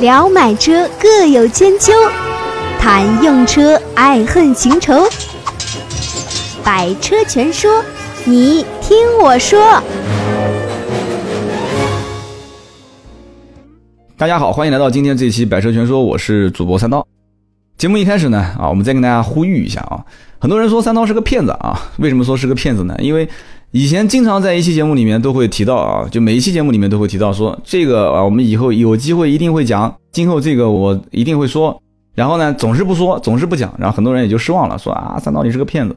聊买车各有千秋，谈用车爱恨情仇。百车全说，你听我说。大家好，欢迎来到今天这期《百车全说》，我是主播三刀。节目一开始呢，啊，我们再跟大家呼吁一下啊，很多人说三刀是个骗子啊，为什么说是个骗子呢？因为以前经常在一期节目里面都会提到啊，就每一期节目里面都会提到说这个啊，我们以后有机会一定会讲，今后这个我一定会说，然后呢总是不说，总是不讲，然后很多人也就失望了，说啊三刀你是个骗子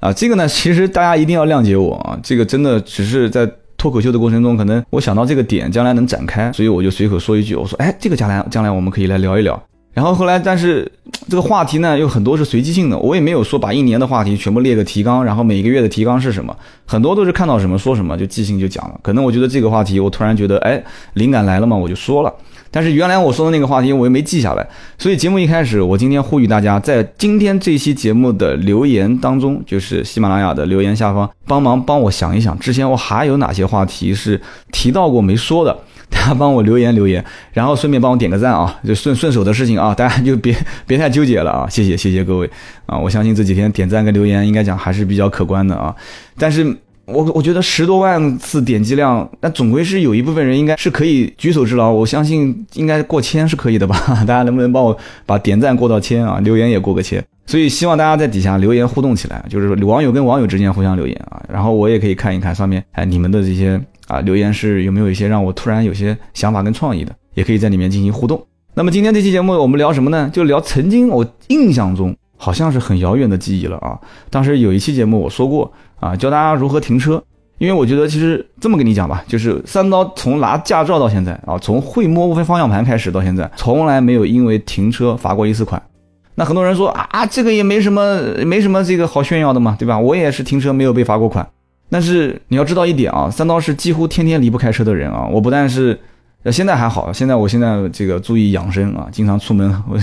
啊，这个呢其实大家一定要谅解我啊，这个真的只是在脱口秀的过程中，可能我想到这个点将来能展开，所以我就随口说一句，我说哎这个将来将来我们可以来聊一聊。然后后来，但是这个话题呢，有很多是随机性的，我也没有说把一年的话题全部列个提纲，然后每个月的提纲是什么，很多都是看到什么说什么就即兴就讲了。可能我觉得这个话题，我突然觉得，哎，灵感来了嘛，我就说了。但是原来我说的那个话题，我又没记下来。所以节目一开始，我今天呼吁大家，在今天这期节目的留言当中，就是喜马拉雅的留言下方，帮忙帮我想一想，之前我还有哪些话题是提到过没说的。大家帮我留言留言，然后顺便帮我点个赞啊，就顺顺手的事情啊，大家 就别别太纠结了啊，谢谢谢谢各位。啊，我相信这几天点赞跟留言应该讲还是比较可观的啊，但是我我觉得十多万次点击量，那总归是有一部分人应该是可以举手之劳，我相信应该过千是可以的吧，大家能不能帮我把点赞过到千啊，留言也过个千，所以希望大家在底下留言互动起来，就是网友跟网友之间互相留言啊，然后我也可以看一看上面哎你们的这些。啊，留言是有没有一些让我突然有些想法跟创意的，也可以在里面进行互动。那么今天这期节目我们聊什么呢？就聊曾经我印象中好像是很遥远的记忆了啊。当时有一期节目我说过啊，教大家如何停车。因为我觉得其实这么跟你讲吧，就是三刀从拿驾照到现在啊，从会摸方向盘开始到现在，从来没有因为停车罚过一次款。那很多人说啊，这个也没什么没什么这个好炫耀的嘛，对吧？我也是停车没有被罚过款。但是你要知道一点啊，三刀是几乎天天离不开车的人啊。我不但是，呃，现在还好，现在我现在这个注意养生啊，经常出门，我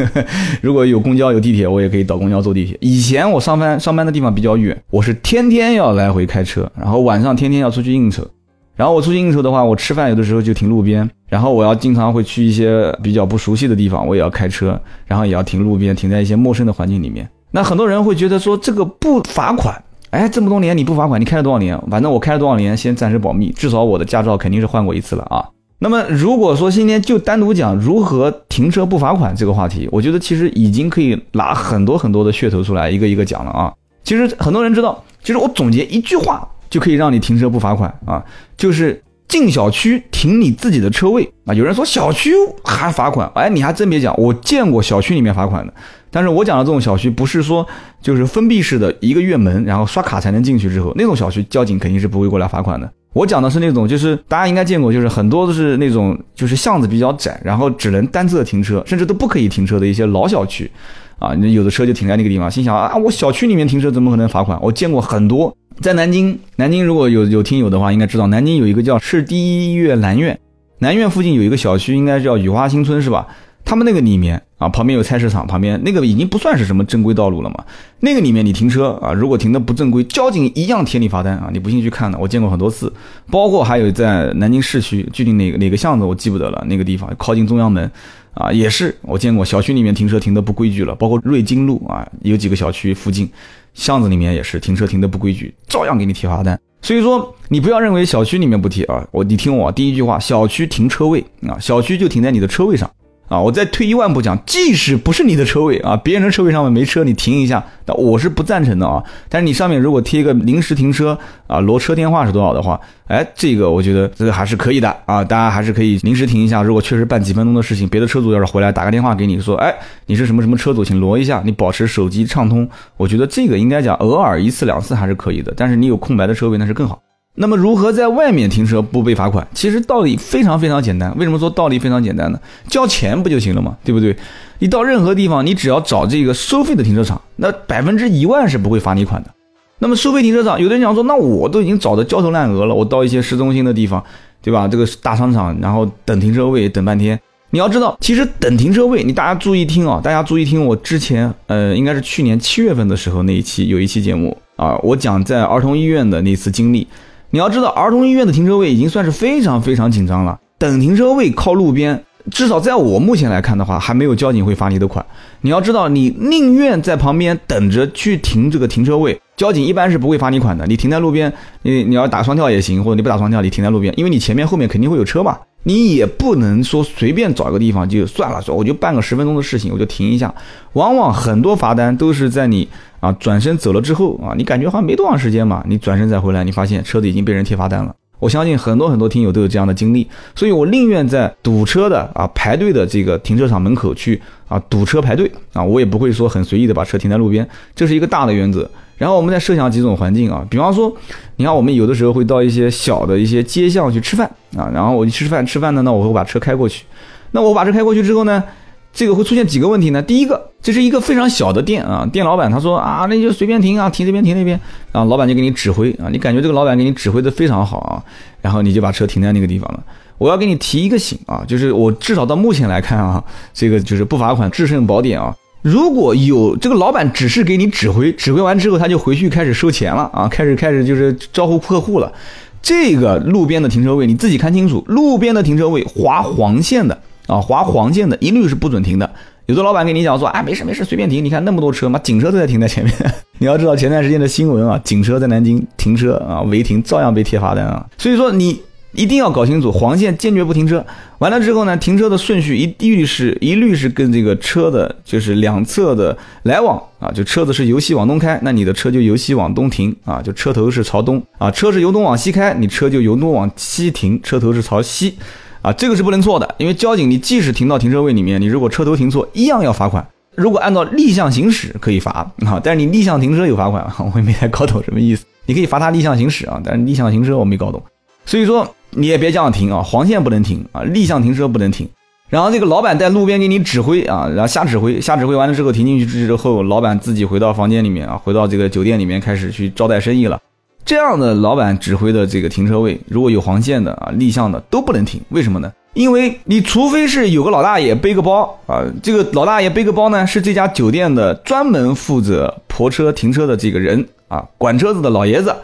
如果有公交有地铁，我也可以倒公交坐地铁。以前我上班上班的地方比较远，我是天天要来回开车，然后晚上天天要出去应酬。然后我出去应酬的话，我吃饭有的时候就停路边，然后我要经常会去一些比较不熟悉的地方，我也要开车，然后也要停路边，停在一些陌生的环境里面。那很多人会觉得说这个不罚款。哎，这么多年你不罚款，你开了多少年？反正我开了多少年，先暂时保密。至少我的驾照肯定是换过一次了啊。那么如果说今天就单独讲如何停车不罚款这个话题，我觉得其实已经可以拿很多很多的噱头出来，一个一个讲了啊。其实很多人知道，其实我总结一句话就可以让你停车不罚款啊，就是进小区停你自己的车位啊。有人说小区还罚款，哎，你还真别讲，我见过小区里面罚款的。但是我讲的这种小区不是说就是封闭式的一个院门，然后刷卡才能进去之后那种小区，交警肯定是不会过来罚款的。我讲的是那种，就是大家应该见过，就是很多都是那种就是巷子比较窄，然后只能单侧停车，甚至都不可以停车的一些老小区，啊，有的车就停在那个地方，心想啊，我小区里面停车怎么可能罚款？我见过很多，在南京，南京如果有有听友的话，应该知道南京有一个叫市第一医院南苑，南苑附近有一个小区，应该叫雨花新村是吧？他们那个里面啊，旁边有菜市场，旁边那个已经不算是什么正规道路了嘛。那个里面你停车啊，如果停的不正规，交警一样贴你罚单啊。你不信去看的，我见过很多次。包括还有在南京市区，具体哪个哪个巷子我记不得了，那个地方靠近中央门啊，也是我见过小区里面停车停的不规矩了。包括瑞金路啊，有几个小区附近巷子里面也是停车停的不规矩，照样给你贴罚单。所以说你不要认为小区里面不贴啊，我你听我第一句话，小区停车位啊，小区就停在你的车位上。啊，我再退一万步讲，即使不是你的车位啊，别人的车位上面没车，你停一下，那我是不赞成的啊。但是你上面如果贴一个临时停车啊，挪车电话是多少的话，哎，这个我觉得这个还是可以的啊，大家还是可以临时停一下。如果确实办几分钟的事情，别的车主要是回来打个电话给你说，哎，你是什么什么车主，请挪一下，你保持手机畅通。我觉得这个应该讲偶尔一次两次还是可以的，但是你有空白的车位那是更好。那么如何在外面停车不被罚款？其实道理非常非常简单。为什么说道理非常简单呢？交钱不就行了吗？对不对？你到任何地方，你只要找这个收费的停车场，那百分之一万是不会罚你款的。那么收费停车场，有的人讲说，那我都已经找的焦头烂额了，我到一些市中心的地方，对吧？这个大商场，然后等停车位等半天。你要知道，其实等停车位，你大家注意听啊，大家注意听，我之前呃，应该是去年七月份的时候那一期有一期节目啊，我讲在儿童医院的那次经历。你要知道，儿童医院的停车位已经算是非常非常紧张了。等停车位靠路边，至少在我目前来看的话，还没有交警会罚你的款。你要知道，你宁愿在旁边等着去停这个停车位，交警一般是不会罚你款的。你停在路边，你你要打双跳也行，或者你不打双跳，你停在路边，因为你前面后面肯定会有车嘛。你也不能说随便找一个地方就算了，说我就办个十分钟的事情，我就停一下。往往很多罚单都是在你啊转身走了之后啊，你感觉好像没多长时间嘛，你转身再回来，你发现车子已经被人贴罚单了。我相信很多很多听友都有这样的经历，所以我宁愿在堵车的啊排队的这个停车场门口去啊堵车排队啊，我也不会说很随意的把车停在路边，这是一个大的原则。然后我们再设想几种环境啊，比方说，你看我们有的时候会到一些小的一些街巷去吃饭啊，然后我去吃饭吃饭呢，那我会把车开过去，那我把车开过去之后呢，这个会出现几个问题呢？第一个，这是一个非常小的店啊，店老板他说啊，那就随便停啊，停这边停那边，啊老板就给你指挥啊，你感觉这个老板给你指挥的非常好啊，然后你就把车停在那个地方了。我要给你提一个醒啊，就是我至少到目前来看啊，这个就是不罚款制胜宝典啊。如果有这个老板只是给你指挥，指挥完之后他就回去开始收钱了啊，开始开始就是招呼客户了。这个路边的停车位你自己看清楚，路边的停车位划黄线的啊，划黄线的一律是不准停的。有的老板跟你讲说啊，没事没事，随便停。你看那么多车嘛，警车都在停在前面。你要知道前段时间的新闻啊，警车在南京停车啊，违停照样被贴罚单啊。所以说你。一定要搞清楚黄线，坚决不停车。完了之后呢，停车的顺序一律是一律是跟这个车的，就是两侧的来往啊。就车子是由西往东开，那你的车就由西往东停啊。就车头是朝东啊，车是由东往西开，你车就由东往西停，车头是朝西啊。这个是不能错的，因为交警你即使停到停车位里面，你如果车头停错，一样要罚款。如果按照逆向行驶可以罚啊，但是你逆向停车有罚款，我也没太搞懂什么意思。你可以罚他逆向行驶啊，但是逆向行车我没搞懂，所以说。你也别这样停啊，黄线不能停啊，逆向停车不能停。然后这个老板在路边给你指挥啊，然后瞎指挥，瞎指挥完了之后停进去之后，老板自己回到房间里面啊，回到这个酒店里面开始去招待生意了。这样的老板指挥的这个停车位，如果有黄线的啊，逆向的都不能停。为什么呢？因为你除非是有个老大爷背个包啊，这个老大爷背个包呢，是这家酒店的专门负责泊车停车的这个人啊，管车子的老爷子。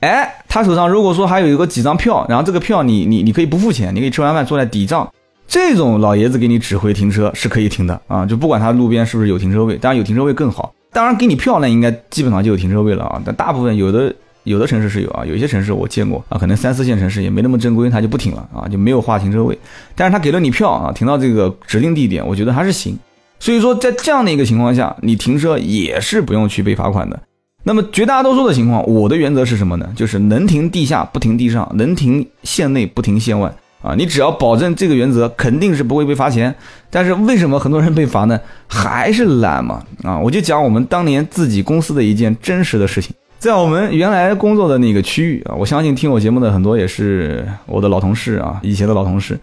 哎，他手上如果说还有一个几张票，然后这个票你你你可以不付钱，你可以吃完饭坐在抵账，这种老爷子给你指挥停车是可以停的啊，就不管他路边是不是有停车位，当然有停车位更好。当然给你票呢应该基本上就有停车位了啊，但大部分有的有的城市是有啊，有些城市我见过啊，可能三四线城市也没那么正规，他就不停了啊，就没有划停车位。但是他给了你票啊，停到这个指定地点，我觉得还是行。所以说在这样的一个情况下，你停车也是不用去被罚款的。那么绝大多数的情况，我的原则是什么呢？就是能停地下不停地上，能停线内不停线外啊！你只要保证这个原则，肯定是不会被罚钱。但是为什么很多人被罚呢？还是懒嘛啊！我就讲我们当年自己公司的一件真实的事情，在我们原来工作的那个区域啊，我相信听我节目的很多也是我的老同事啊，以前的老同事。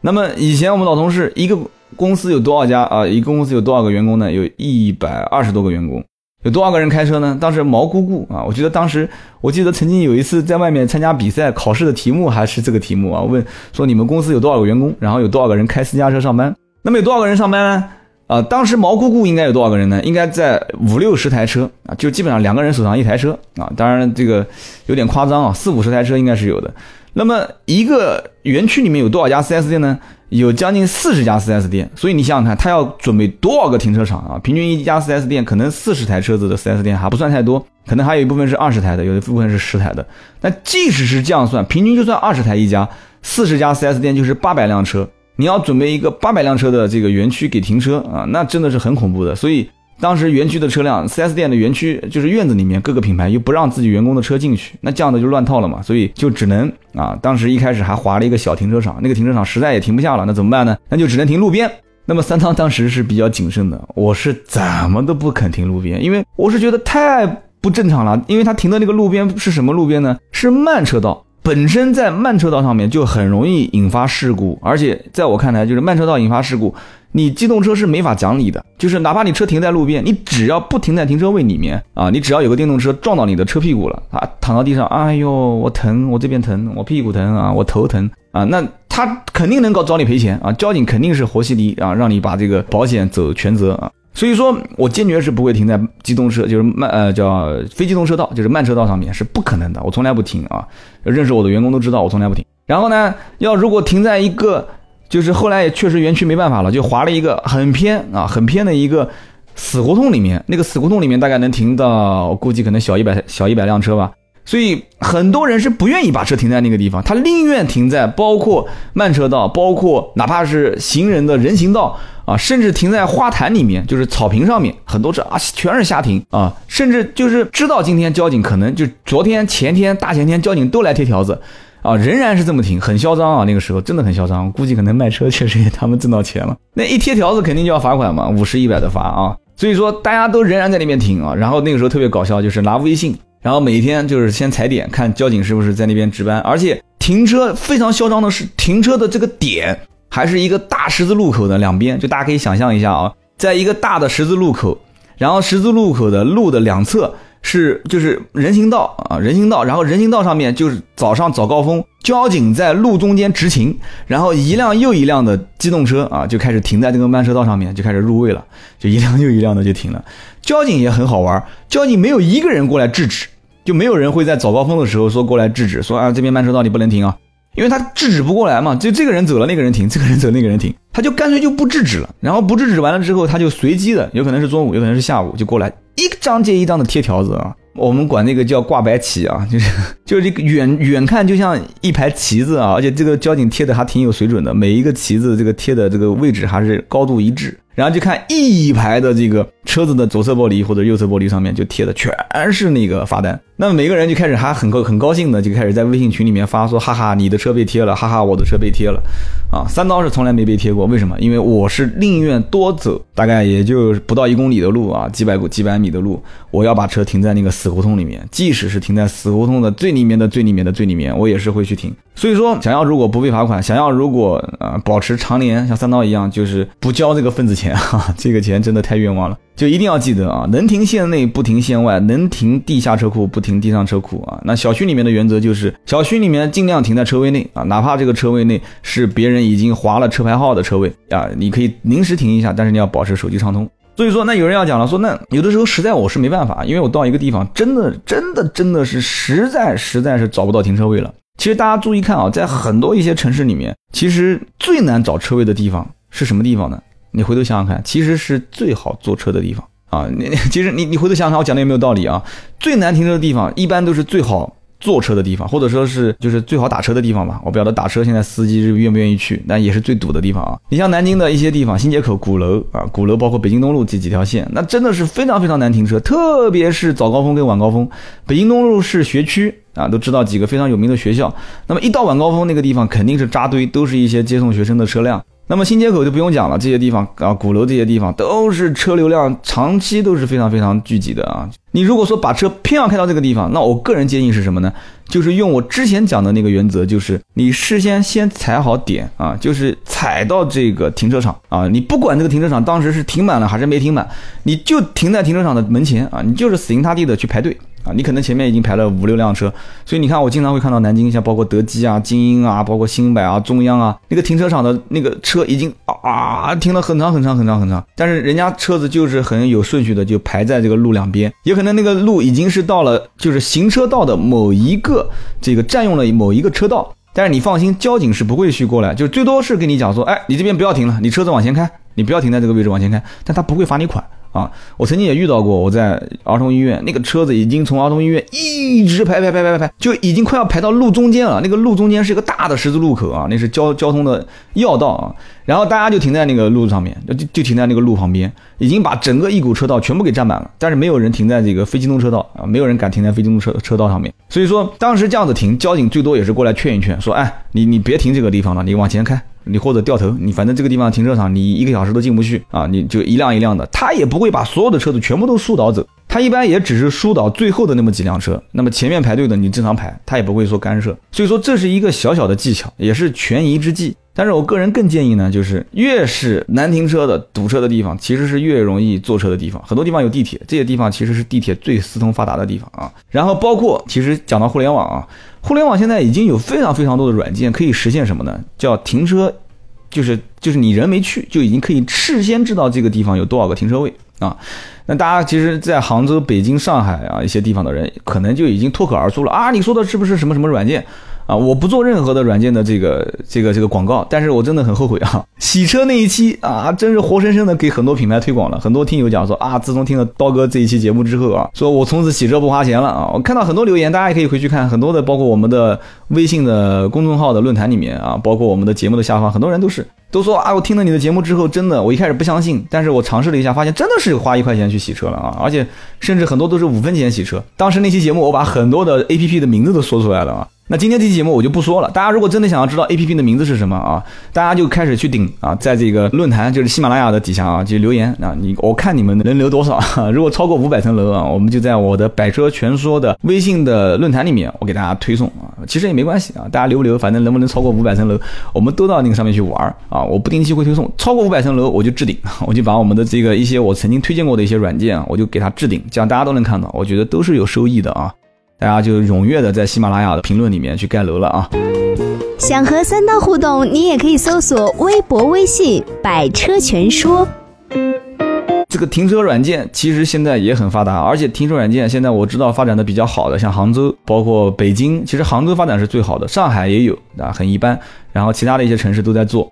那么以前我们老同事一个公司有多少家啊？一个公司有多少个员工呢？有一百二十多个员工。有多少个人开车呢？当时毛姑姑啊，我记得当时，我记得曾经有一次在外面参加比赛，考试的题目还是这个题目啊，问说你们公司有多少个员工，然后有多少个人开私家车上班？那么有多少个人上班呢？啊，当时毛姑姑应该有多少个人呢？应该在五六十台车啊，就基本上两个人手上一台车啊，当然这个有点夸张啊，四五十台车应该是有的。那么一个园区里面有多少家 4S 店呢？有将近四十家 4S 店，所以你想想看，他要准备多少个停车场啊？平均一家 4S 店可能四十台车子的 4S 店还不算太多，可能还有一部分是二十台的，有一部分是十台的。那即使是这样算，平均就算二十台一家，四十家 4S 店就是八百辆车，你要准备一个八百辆车的这个园区给停车啊，那真的是很恐怖的。所以。当时园区的车辆，4S 店的园区就是院子里面各个品牌又不让自己员工的车进去，那这样的就乱套了嘛，所以就只能啊，当时一开始还划了一个小停车场，那个停车场实在也停不下了，那怎么办呢？那就只能停路边。那么三仓当时是比较谨慎的，我是怎么都不肯停路边，因为我是觉得太不正常了，因为他停的那个路边是什么路边呢？是慢车道，本身在慢车道上面就很容易引发事故，而且在我看来，就是慢车道引发事故。你机动车是没法讲理的，就是哪怕你车停在路边，你只要不停在停车位里面啊，你只要有个电动车撞到你的车屁股了啊，躺到地上，哎呦，我疼，我这边疼，我屁股疼啊，我头疼啊，那他肯定能够找你赔钱啊，交警肯定是活稀泥啊，让你把这个保险走全责啊，所以说我坚决是不会停在机动车，就是慢呃叫非机动车道，就是慢车道上面是不可能的，我从来不停啊，认识我的员工都知道我从来不停。然后呢，要如果停在一个。就是后来也确实园区没办法了，就划了一个很偏啊，很偏的一个死胡同里面。那个死胡同里面大概能停到，我估计可能小一百小一百辆车吧。所以很多人是不愿意把车停在那个地方，他宁愿停在包括慢车道，包括哪怕是行人的人行道啊，甚至停在花坛里面，就是草坪上面，很多车啊全是瞎停啊，甚至就是知道今天交警可能就昨天、前天、大前天交警都来贴条子啊，仍然是这么停，很嚣张啊，那个时候真的很嚣张，估计可能卖车确实也他们挣到钱了，那一贴条子肯定就要罚款嘛，五十一百的罚啊，所以说大家都仍然在那边停啊，然后那个时候特别搞笑，就是拿微信。然后每天就是先踩点，看交警是不是在那边值班，而且停车非常嚣张的是，停车的这个点还是一个大十字路口的两边，就大家可以想象一下啊，在一个大的十字路口，然后十字路口的路的两侧是就是人行道啊，人行道，然后人行道上面就是早上早高峰，交警在路中间执勤，然后一辆又一辆的机动车啊就开始停在这个慢车道上面，就开始入位了，就一辆又一辆的就停了，交警也很好玩，交警没有一个人过来制止。就没有人会在早高峰的时候说过来制止，说啊这边慢车道你不能停啊，因为他制止不过来嘛，就这个人走了那个人停，这个人走那个人停，他就干脆就不制止了，然后不制止完了之后，他就随机的，有可能是中午，有可能是下午就过来一张接一张的贴条子啊，我们管那个叫挂白旗啊，就是就是这个远远看就像一排旗子啊，而且这个交警贴的还挺有水准的，每一个旗子这个贴的这个位置还是高度一致。然后就看一排的这个车子的左侧玻璃或者右侧玻璃上面就贴的全是那个罚单，那么每个人就开始还很高很高兴的就开始在微信群里面发说，哈哈，你的车被贴了，哈哈，我的车被贴了，啊，三刀是从来没被贴过，为什么？因为我是宁愿多走大概也就不到一公里的路啊，几百几百米的路，我要把车停在那个死胡同里面，即使是停在死胡同的最里面的最里面的最里面，我也是会去停。所以说，想要如果不被罚款，想要如果啊保持常年像三刀一样，就是不交这个份子钱 哈，这个钱真的太冤枉了。就一定要记得啊，能停线内不停线外，能停地下车库不停地上车库啊。那小区里面的原则就是，小区里面尽量停在车位内啊，哪怕这个车位内是别人已经划了车牌号的车位啊，你可以临时停一下，但是你要保持手机畅通。所以说，那有人要讲了，说那有的时候实在我是没办法，因为我到一个地方真的真的真的是实在实在是找不到停车位了。其实大家注意看啊，在很多一些城市里面，其实最难找车位的地方是什么地方呢？你回头想想看，其实是最好坐车的地方啊。你其实你你回头想想，我讲的有没有道理啊？最难停车的地方，一般都是最好坐车的地方，或者说是就是最好打车的地方吧。我不晓得打车现在司机是愿不愿意去，但也是最堵的地方啊。你像南京的一些地方，新街口、鼓楼啊，鼓楼包括北京东路这几条线，那真的是非常非常难停车，特别是早高峰跟晚高峰。北京东路是学区。啊，都知道几个非常有名的学校。那么一到晚高峰，那个地方肯定是扎堆，都是一些接送学生的车辆。那么新街口就不用讲了，这些地方啊，鼓楼这些地方都是车流量长期都是非常非常聚集的啊。你如果说把车偏要开到这个地方，那我个人建议是什么呢？就是用我之前讲的那个原则，就是你事先先踩好点啊，就是踩到这个停车场啊，你不管这个停车场当时是停满了还是没停满，你就停在停车场的门前啊，你就是死心塌地的去排队。啊，你可能前面已经排了五六辆车，所以你看，我经常会看到南京，像包括德基啊、精英啊、包括新百啊、中央啊，那个停车场的那个车已经啊停了很长很长很长很长，但是人家车子就是很有顺序的就排在这个路两边，也可能那个路已经是到了就是行车道的某一个这个占用了某一个车道，但是你放心，交警是不会去过来，就最多是跟你讲说，哎，你这边不要停了，你车子往前开，你不要停在这个位置往前开，但他不会罚你款。啊，我曾经也遇到过，我在儿童医院，那个车子已经从儿童医院一直排排排排排，就已经快要排到路中间了。那个路中间是一个大的十字路口啊，那是交交通的要道啊。然后大家就停在那个路上面，就就停在那个路旁边，已经把整个一股车道全部给占满了。但是没有人停在这个非机动车道啊，没有人敢停在非机动车车道上面。所以说当时这样子停，交警最多也是过来劝一劝，说，哎，你你别停这个地方了，你往前开。你或者掉头，你反正这个地方停车场，你一个小时都进不去啊！你就一辆一辆的，他也不会把所有的车子全部都疏导走，他一般也只是疏导最后的那么几辆车。那么前面排队的你正常排，他也不会说干涉。所以说这是一个小小的技巧，也是权宜之计。但是我个人更建议呢，就是越是难停车的堵车的地方，其实是越容易坐车的地方。很多地方有地铁，这些地方其实是地铁最四通发达的地方啊。然后包括其实讲到互联网啊。互联网现在已经有非常非常多的软件可以实现什么呢？叫停车，就是就是你人没去，就已经可以事先知道这个地方有多少个停车位啊。那大家其实，在杭州、北京、上海啊一些地方的人，可能就已经脱口而出了啊，你说的是不是什么什么软件啊，我不做任何的软件的这个这个这个广告，但是我真的很后悔啊！洗车那一期啊，真是活生生的给很多品牌推广了。很多听友讲说啊，自从听了刀哥这一期节目之后啊，说我从此洗车不花钱了啊！我看到很多留言，大家也可以回去看很多的，包括我们的微信的公众号的论坛里面啊，包括我们的节目的下方，很多人都是都说啊，我听了你的节目之后，真的，我一开始不相信，但是我尝试了一下，发现真的是花一块钱去洗车了啊！而且甚至很多都是五分钱洗车。当时那期节目，我把很多的 A P P 的名字都说出来了啊。那今天这期节目我就不说了，大家如果真的想要知道 A P P 的名字是什么啊，大家就开始去顶啊，在这个论坛就是喜马拉雅的底下啊，就留言。啊，你我看你们能留多少，如果超过五百层楼啊，我们就在我的百车全说的微信的论坛里面，我给大家推送啊，其实也没关系啊，大家留不留，反正能不能超过五百层楼，我们都到那个上面去玩啊，我不定期会推送，超过五百层楼我就置顶，我就把我们的这个一些我曾经推荐过的一些软件啊，我就给它置顶，这样大家都能看到，我觉得都是有收益的啊。大家就踊跃的在喜马拉雅的评论里面去盖楼了啊！想和三刀互动，你也可以搜索微博、微信“百车全说”。这个停车软件其实现在也很发达，而且停车软件现在我知道发展的比较好的，像杭州，包括北京，其实杭州发展是最好的，上海也有啊，很一般，然后其他的一些城市都在做。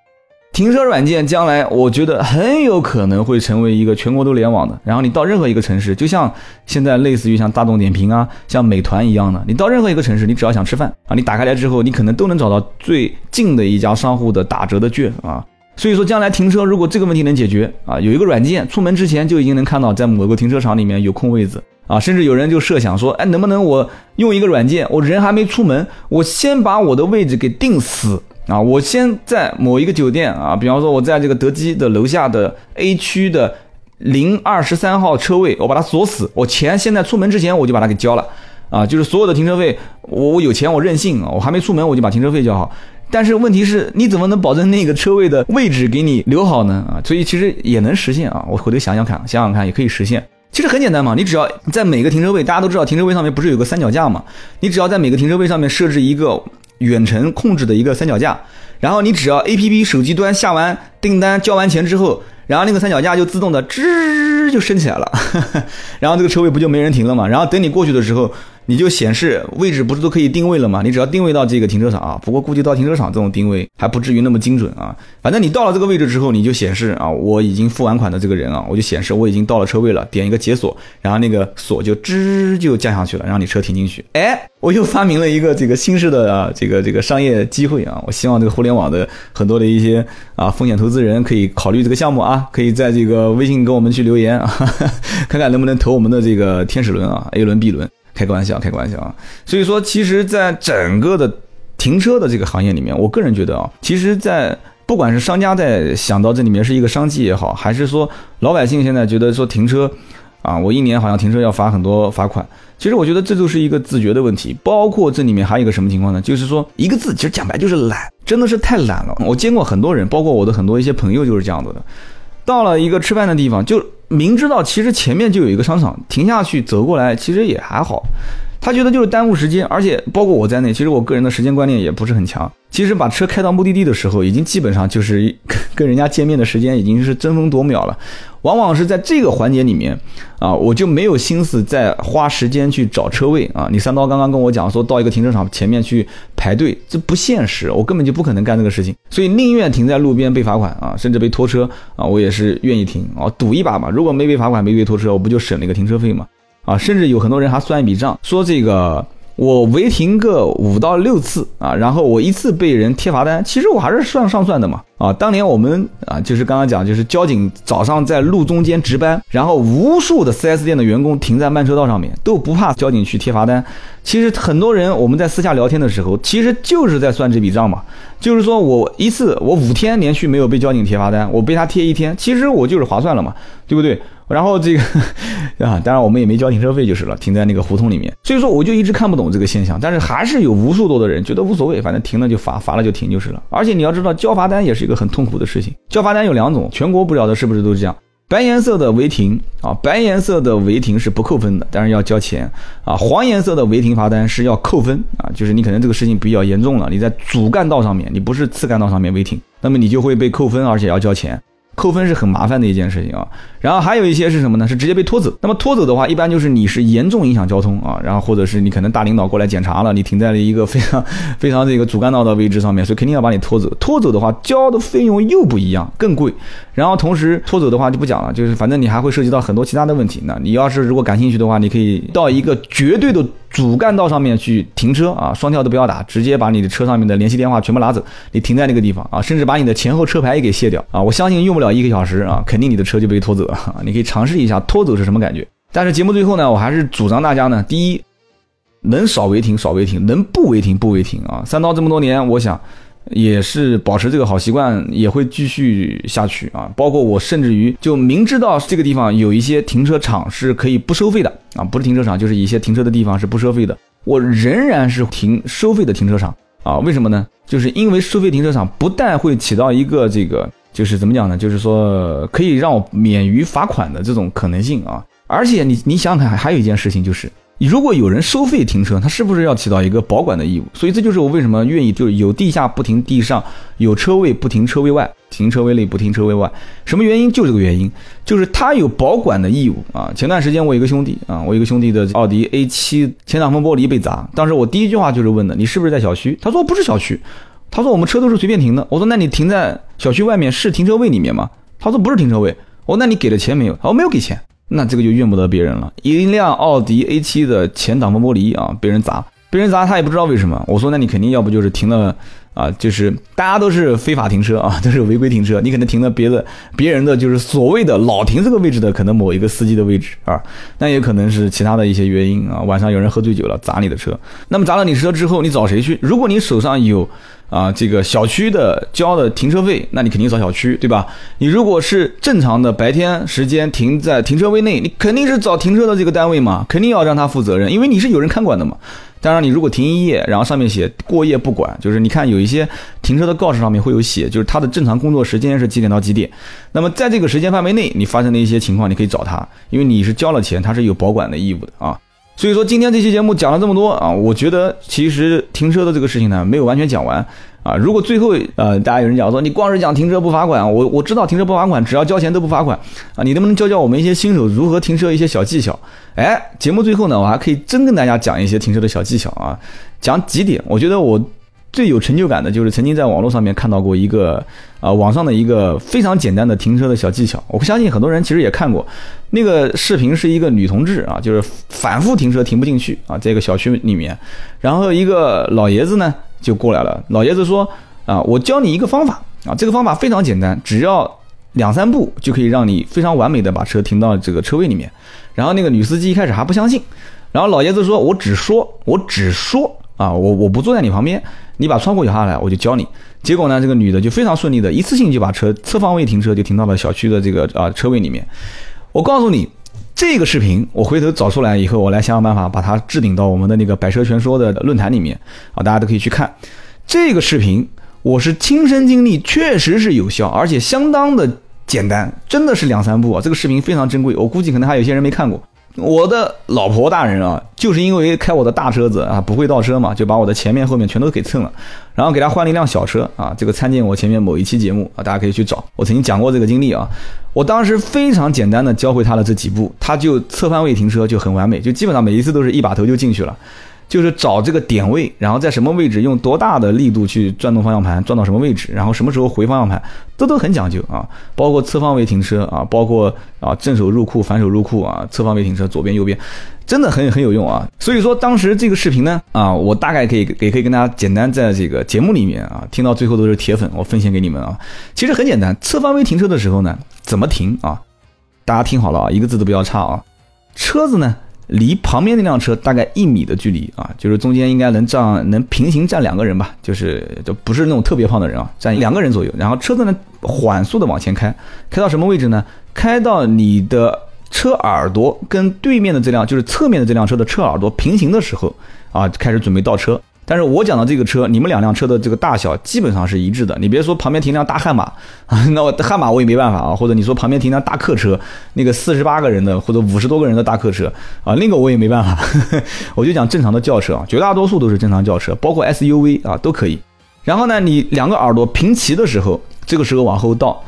停车软件将来，我觉得很有可能会成为一个全国都联网的。然后你到任何一个城市，就像现在类似于像大众点评啊、像美团一样的，你到任何一个城市，你只要想吃饭啊，你打开来之后，你可能都能找到最近的一家商户的打折的券啊。所以说，将来停车如果这个问题能解决啊，有一个软件，出门之前就已经能看到在某个停车场里面有空位子啊，甚至有人就设想说，哎，能不能我用一个软件，我人还没出门，我先把我的位置给定死。啊，我先在某一个酒店啊，比方说我在这个德基的楼下的 A 区的零二十三号车位，我把它锁死，我钱现在出门之前我就把它给交了，啊，就是所有的停车费，我我有钱我任性啊，我还没出门我就把停车费交好。但是问题是，你怎么能保证那个车位的位置给你留好呢？啊，所以其实也能实现啊，我回头想想看，想想看也可以实现。其实很简单嘛，你只要在每个停车位，大家都知道停车位上面不是有个三脚架嘛，你只要在每个停车位上面设置一个。远程控制的一个三脚架，然后你只要 A P P 手机端下完订单交完钱之后，然后那个三脚架就自动的吱就升起来了，然后这个车位不就没人停了嘛？然后等你过去的时候。你就显示位置不是都可以定位了吗？你只要定位到这个停车场啊，不过估计到停车场这种定位还不至于那么精准啊。反正你到了这个位置之后，你就显示啊，我已经付完款的这个人啊，我就显示我已经到了车位了，点一个解锁，然后那个锁就吱就降下去了，让你车停进去。哎，我又发明了一个这个新式的啊这个这个商业机会啊！我希望这个互联网的很多的一些啊风险投资人可以考虑这个项目啊，可以在这个微信跟我们去留言啊，看看能不能投我们的这个天使轮啊，A 轮 B 轮。开个玩笑，开个玩笑啊！所以说，其实，在整个的停车的这个行业里面，我个人觉得啊，其实，在不管是商家在想到这里面是一个商机也好，还是说老百姓现在觉得说停车啊，我一年好像停车要罚很多罚款，其实我觉得这就是一个自觉的问题。包括这里面还有一个什么情况呢？就是说一个字，其实讲白就是懒，真的是太懒了。我见过很多人，包括我的很多一些朋友就是这样子的，到了一个吃饭的地方就。明知道其实前面就有一个商场，停下去走过来其实也还好，他觉得就是耽误时间，而且包括我在内，其实我个人的时间观念也不是很强。其实把车开到目的地的时候，已经基本上就是 跟人家见面的时间已经是争分夺秒了。往往是在这个环节里面啊，我就没有心思再花时间去找车位啊。你三刀刚刚跟我讲说到一个停车场前面去排队，这不现实，我根本就不可能干这个事情。所以宁愿停在路边被罚款啊，甚至被拖车啊，我也是愿意停啊，赌一把嘛。如果没被罚款，没被拖车，我不就省了一个停车费嘛？啊，甚至有很多人还算一笔账，说这个。我违停个五到六次啊，然后我一次被人贴罚单，其实我还是算上算的嘛。啊，当年我们啊，就是刚刚讲，就是交警早上在路中间值班，然后无数的 4S 店的员工停在慢车道上面，都不怕交警去贴罚单。其实很多人我们在私下聊天的时候，其实就是在算这笔账嘛。就是说我一次我五天连续没有被交警贴罚单，我被他贴一天，其实我就是划算了嘛，对不对？然后这个 啊，当然我们也没交停车费就是了，停在那个胡同里面。所以说我就一直看不懂这个现象，但是还是有无数多的人觉得无所谓，反正停了就罚，罚了就停就是了。而且你要知道，交罚单也是一个很痛苦的事情。交罚单有两种，全国不晓得是不是都是这样。白颜色的违停啊，白颜色的违停是不扣分的，但是要交钱啊。黄颜色的违停罚单是要扣分啊，就是你可能这个事情比较严重了，你在主干道上面，你不是次干道上面违停，那么你就会被扣分，而且要交钱。扣分是很麻烦的一件事情啊。然后还有一些是什么呢？是直接被拖走。那么拖走的话，一般就是你是严重影响交通啊，然后或者是你可能大领导过来检查了，你停在了一个非常 非常这个主干道的位置上面，所以肯定要把你拖走。拖走的话，交的费用又不一样，更贵。然后同时拖走的话就不讲了，就是反正你还会涉及到很多其他的问题。那你要是如果感兴趣的话，你可以到一个绝对的主干道上面去停车啊，双跳都不要打，直接把你的车上面的联系电话全部拿走，你停在那个地方啊，甚至把你的前后车牌也给卸掉啊。我相信用不了一个小时啊，肯定你的车就被拖走了。你可以尝试一下拖走是什么感觉，但是节目最后呢，我还是主张大家呢，第一，能少违停少违停，能不违停不违停啊。三刀这么多年，我想也是保持这个好习惯，也会继续下去啊。包括我甚至于就明知道这个地方有一些停车场是可以不收费的啊，不是停车场就是一些停车的地方是不收费的，我仍然是停收费的停车场啊。为什么呢？就是因为收费停车场不但会起到一个这个。就是怎么讲呢？就是说可以让我免于罚款的这种可能性啊！而且你你想想看，还有一件事情就是，如果有人收费停车，他是不是要起到一个保管的义务？所以这就是我为什么愿意就是有地下不停地上，有车位不停车位外，停车位内不停车位外。什么原因？就这个原因，就是他有保管的义务啊！前段时间我有一个兄弟啊，我一个兄弟的奥迪 A7 前挡风玻璃被砸，当时我第一句话就是问的，你是不是在小区？他说不是小区。他说我们车都是随便停的。我说那你停在小区外面是停车位里面吗？他说不是停车位。我说那你给了钱没有？他说没有给钱。那这个就怨不得别人了。一辆奥迪 A7 的前挡风玻璃啊，被人砸，被人砸他也不知道为什么。我说那你肯定要不就是停了啊，就是大家都是非法停车啊，都是违规停车。你可能停了别的别人的就是所谓的老停这个位置的可能某一个司机的位置啊，那也可能是其他的一些原因啊。晚上有人喝醉酒了砸你的车，那么砸了你车之后，你找谁去？如果你手上有。啊，这个小区的交的停车费，那你肯定找小区，对吧？你如果是正常的白天时间停在停车位内，你肯定是找停车的这个单位嘛，肯定要让他负责任，因为你是有人看管的嘛。当然，你如果停一夜，然后上面写过夜不管，就是你看有一些停车的告示上面会有写，就是他的正常工作时间是几点到几点。那么在这个时间范围内，你发生的一些情况，你可以找他，因为你是交了钱，他是有保管的义务的啊。所以说今天这期节目讲了这么多啊，我觉得其实停车的这个事情呢，没有完全讲完啊。如果最后呃，大家有人讲说你光是讲停车不罚款，我我知道停车不罚款，只要交钱都不罚款啊。你能不能教教我们一些新手如何停车一些小技巧？哎，节目最后呢，我还可以真跟大家讲一些停车的小技巧啊，讲几点，我觉得我。最有成就感的就是曾经在网络上面看到过一个，啊，网上的一个非常简单的停车的小技巧。我相信很多人其实也看过，那个视频是一个女同志啊，就是反复停车停不进去啊，这个小区里面，然后一个老爷子呢就过来了，老爷子说啊，我教你一个方法啊，这个方法非常简单，只要两三步就可以让你非常完美的把车停到这个车位里面。然后那个女司机一开始还不相信，然后老爷子说，我只说，我只说。啊，我我不坐在你旁边，你把窗户摇下来，我就教你。结果呢，这个女的就非常顺利的，一次性就把车侧方位停车，就停到了小区的这个啊车位里面。我告诉你，这个视频我回头找出来以后，我来想想办法把它置顶到我们的那个百车全说的论坛里面啊，大家都可以去看。这个视频我是亲身经历，确实是有效，而且相当的简单，真的是两三步啊。这个视频非常珍贵，我估计可能还有些人没看过。我的老婆大人啊，就是因为开我的大车子啊，不会倒车嘛，就把我的前面后面全都给蹭了，然后给他换了一辆小车啊。这个参见我前面某一期节目啊，大家可以去找，我曾经讲过这个经历啊。我当时非常简单的教会他了这几步，他就侧方位停车就很完美，就基本上每一次都是一把头就进去了。就是找这个点位，然后在什么位置用多大的力度去转动方向盘，转到什么位置，然后什么时候回方向盘，这都很讲究啊。包括侧方位停车啊，包括啊正手入库、反手入库啊，侧方位停车左边右边，真的很很有用啊。所以说当时这个视频呢，啊，我大概可以也可以跟大家简单在这个节目里面啊，听到最后都是铁粉，我分享给你们啊。其实很简单，侧方位停车的时候呢，怎么停啊？大家听好了啊，一个字都不要差啊。车子呢？离旁边那辆车大概一米的距离啊，就是中间应该能站能平行站两个人吧，就是就不是那种特别胖的人啊，站两个人左右。然后车子呢缓速的往前开，开到什么位置呢？开到你的车耳朵跟对面的这辆就是侧面的这辆车的车耳朵平行的时候啊，开始准备倒车。但是我讲的这个车，你们两辆车的这个大小基本上是一致的。你别说旁边停辆大悍马，那我悍马我也没办法啊。或者你说旁边停辆大客车，那个四十八个人的或者五十多个人的大客车啊，那个我也没办法。我就讲正常的轿车啊，绝大多数都是正常轿车，包括 SUV 啊都可以。然后呢，你两个耳朵平齐的时候，这个时候往后倒，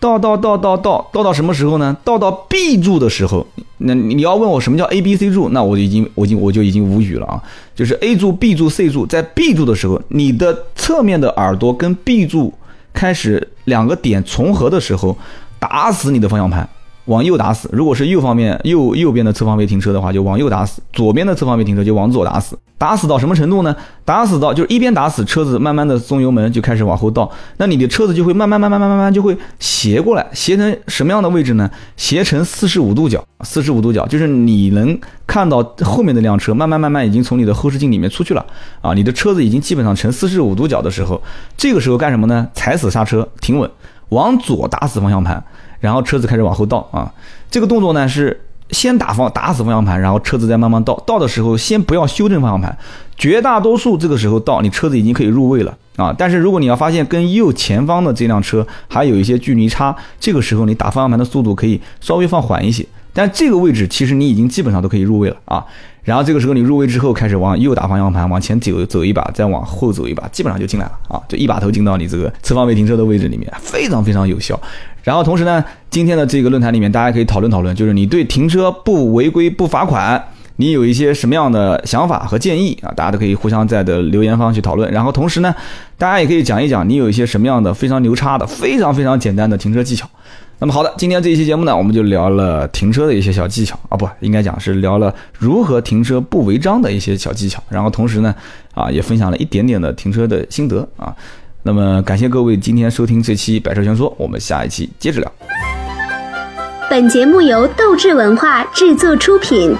倒倒倒倒倒倒到什么时候呢？倒到 B 柱的时候，那你要问我什么叫 A、B、C 柱，那我就已经我已经我就已经无语了啊！就是 A 柱、B 柱、C 柱，在 B 柱的时候，你的侧面的耳朵跟 B 柱开始两个点重合的时候，打死你的方向盘。往右打死，如果是右方面右右边的侧方位停车的话，就往右打死；左边的侧方位停车就往左打死。打死到什么程度呢？打死到就是一边打死，车子慢慢的松油门就开始往后倒，那你的车子就会慢慢慢慢慢慢慢就会斜过来，斜成什么样的位置呢？斜成四十五度角，四十五度角就是你能看到后面那辆车慢慢慢慢已经从你的后视镜里面出去了啊，你的车子已经基本上成四十五度角的时候，这个时候干什么呢？踩死刹车，停稳，往左打死方向盘。然后车子开始往后倒啊，这个动作呢是先打方打死方向盘，然后车子再慢慢倒。倒的时候先不要修正方向盘，绝大多数这个时候倒，你车子已经可以入位了啊。但是如果你要发现跟右前方的这辆车还有一些距离差，这个时候你打方向盘的速度可以稍微放缓一些。但这个位置其实你已经基本上都可以入位了啊。然后这个时候你入位之后开始往右打方向盘，往前走走一把，再往后走一把，基本上就进来了啊，就一把头进到你这个侧方位停车的位置里面，非常非常有效。然后同时呢，今天的这个论坛里面，大家可以讨论讨论，就是你对停车不违规不罚款，你有一些什么样的想法和建议啊？大家都可以互相在的留言方去讨论。然后同时呢，大家也可以讲一讲你有一些什么样的非常牛叉的、非常非常简单的停车技巧。那么好的，今天这一期节目呢，我们就聊了停车的一些小技巧啊，不应该讲是聊了如何停车不违章的一些小技巧。然后同时呢，啊，也分享了一点点的停车的心得啊。那么感谢各位今天收听这期《百车全说》，我们下一期接着聊。本节目由斗志文化制作出品。